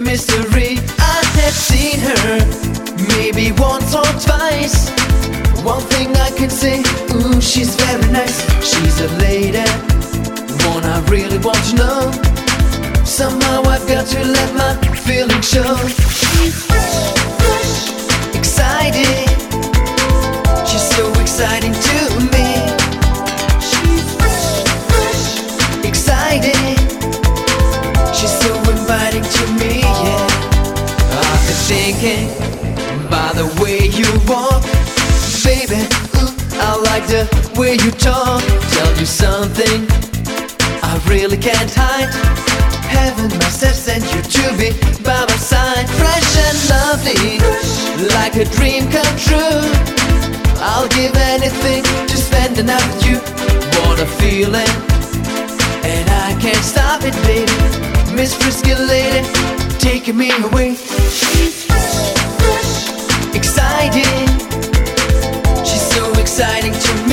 mystery. I have seen her maybe once or twice. One thing I can say, ooh, she's very nice. She's a lady, one I really want to know. Somehow I've got to let my feelings show. She's fresh, fresh, exciting. She's so exciting to me. She's fresh, fresh, exciting. She's so to me, yeah. I've been thinking by the way you walk, baby. Ooh, I like the way you talk. Tell you something I really can't hide. Heaven must have sent you to be by my side, fresh and lovely, like a dream come true. I'll give anything to spend the night with you. What a feeling, and I can't stop it, baby. Miss Frisky Lady, taking me away. She's fresh, fresh, exciting. She's so exciting to me,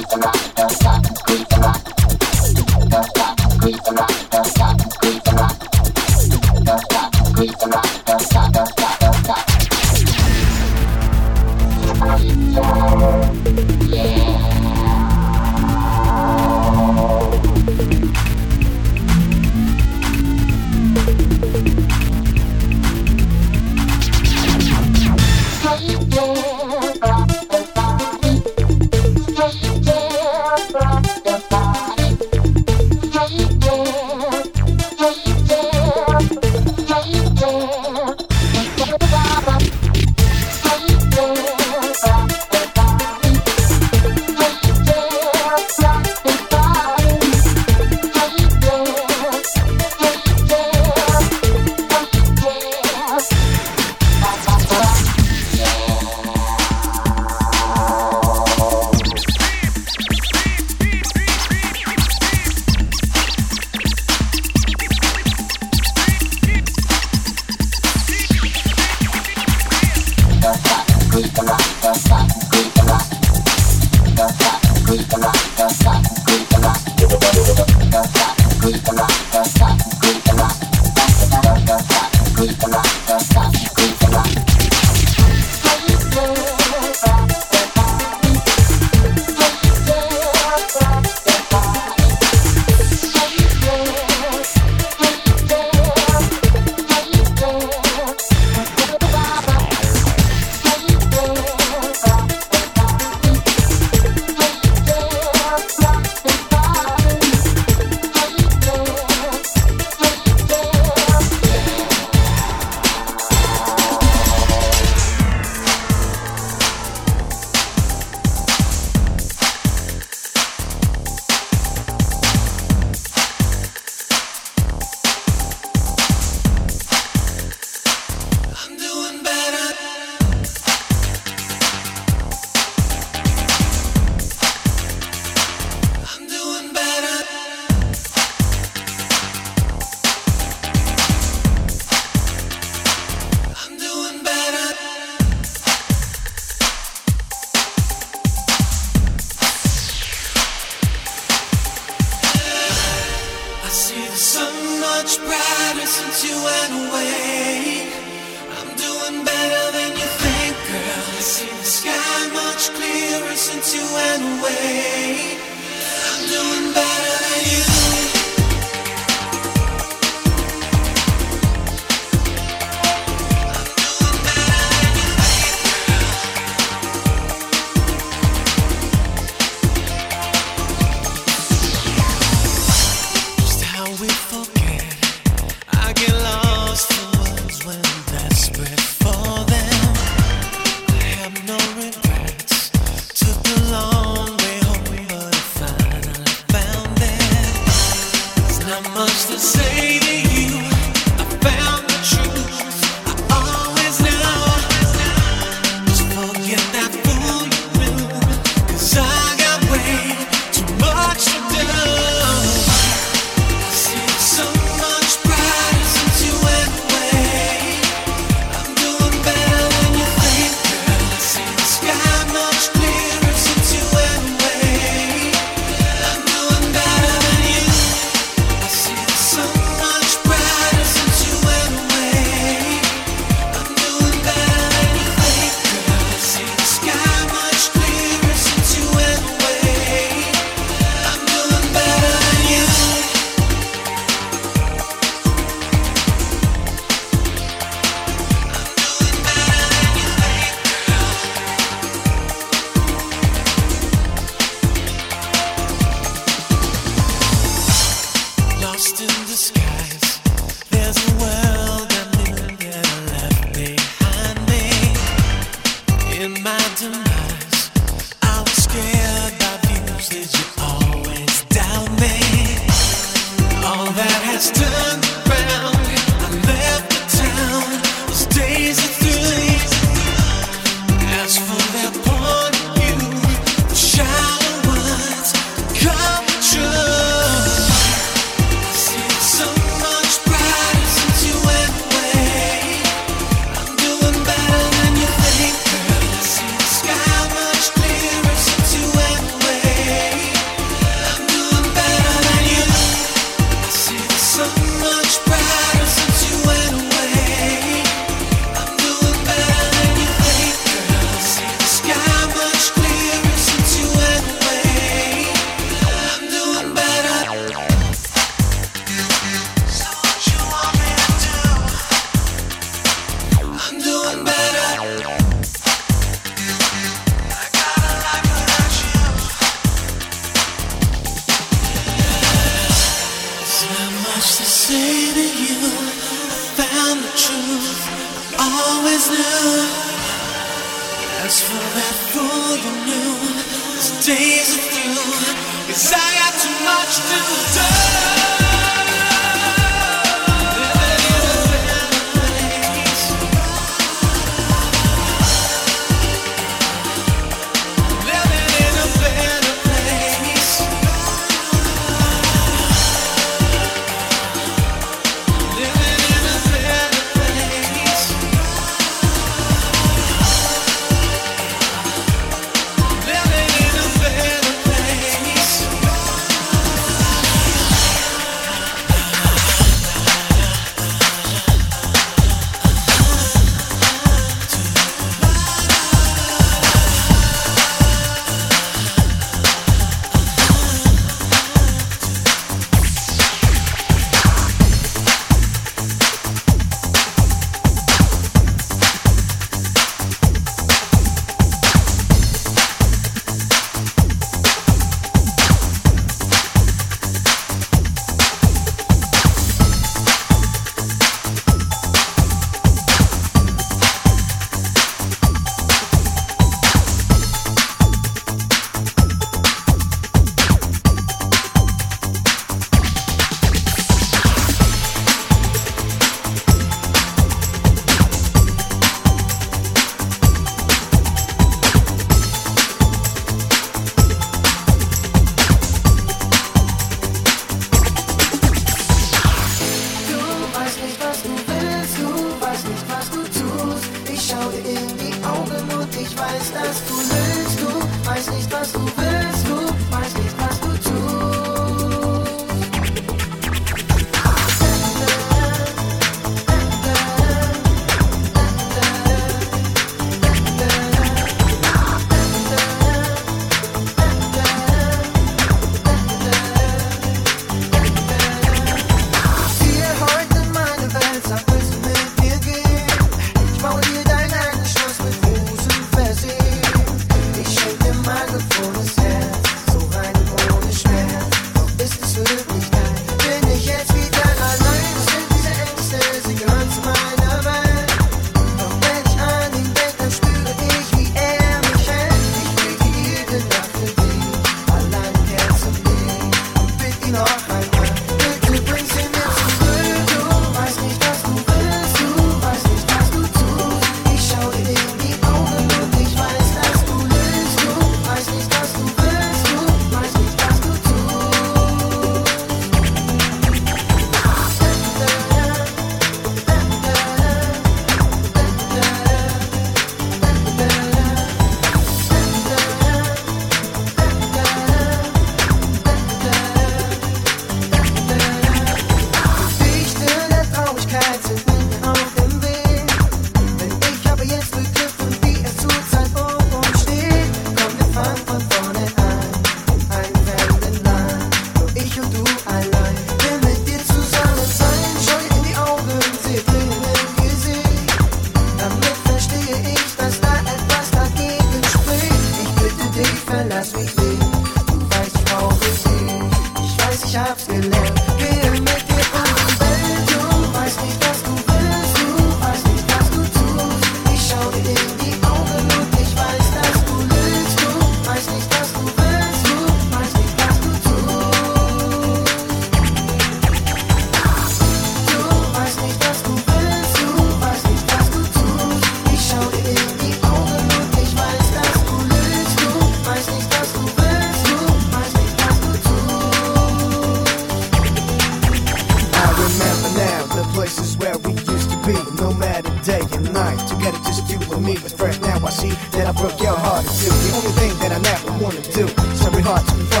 that I broke your heart too. The only thing that I never wanna do is hurt hard to.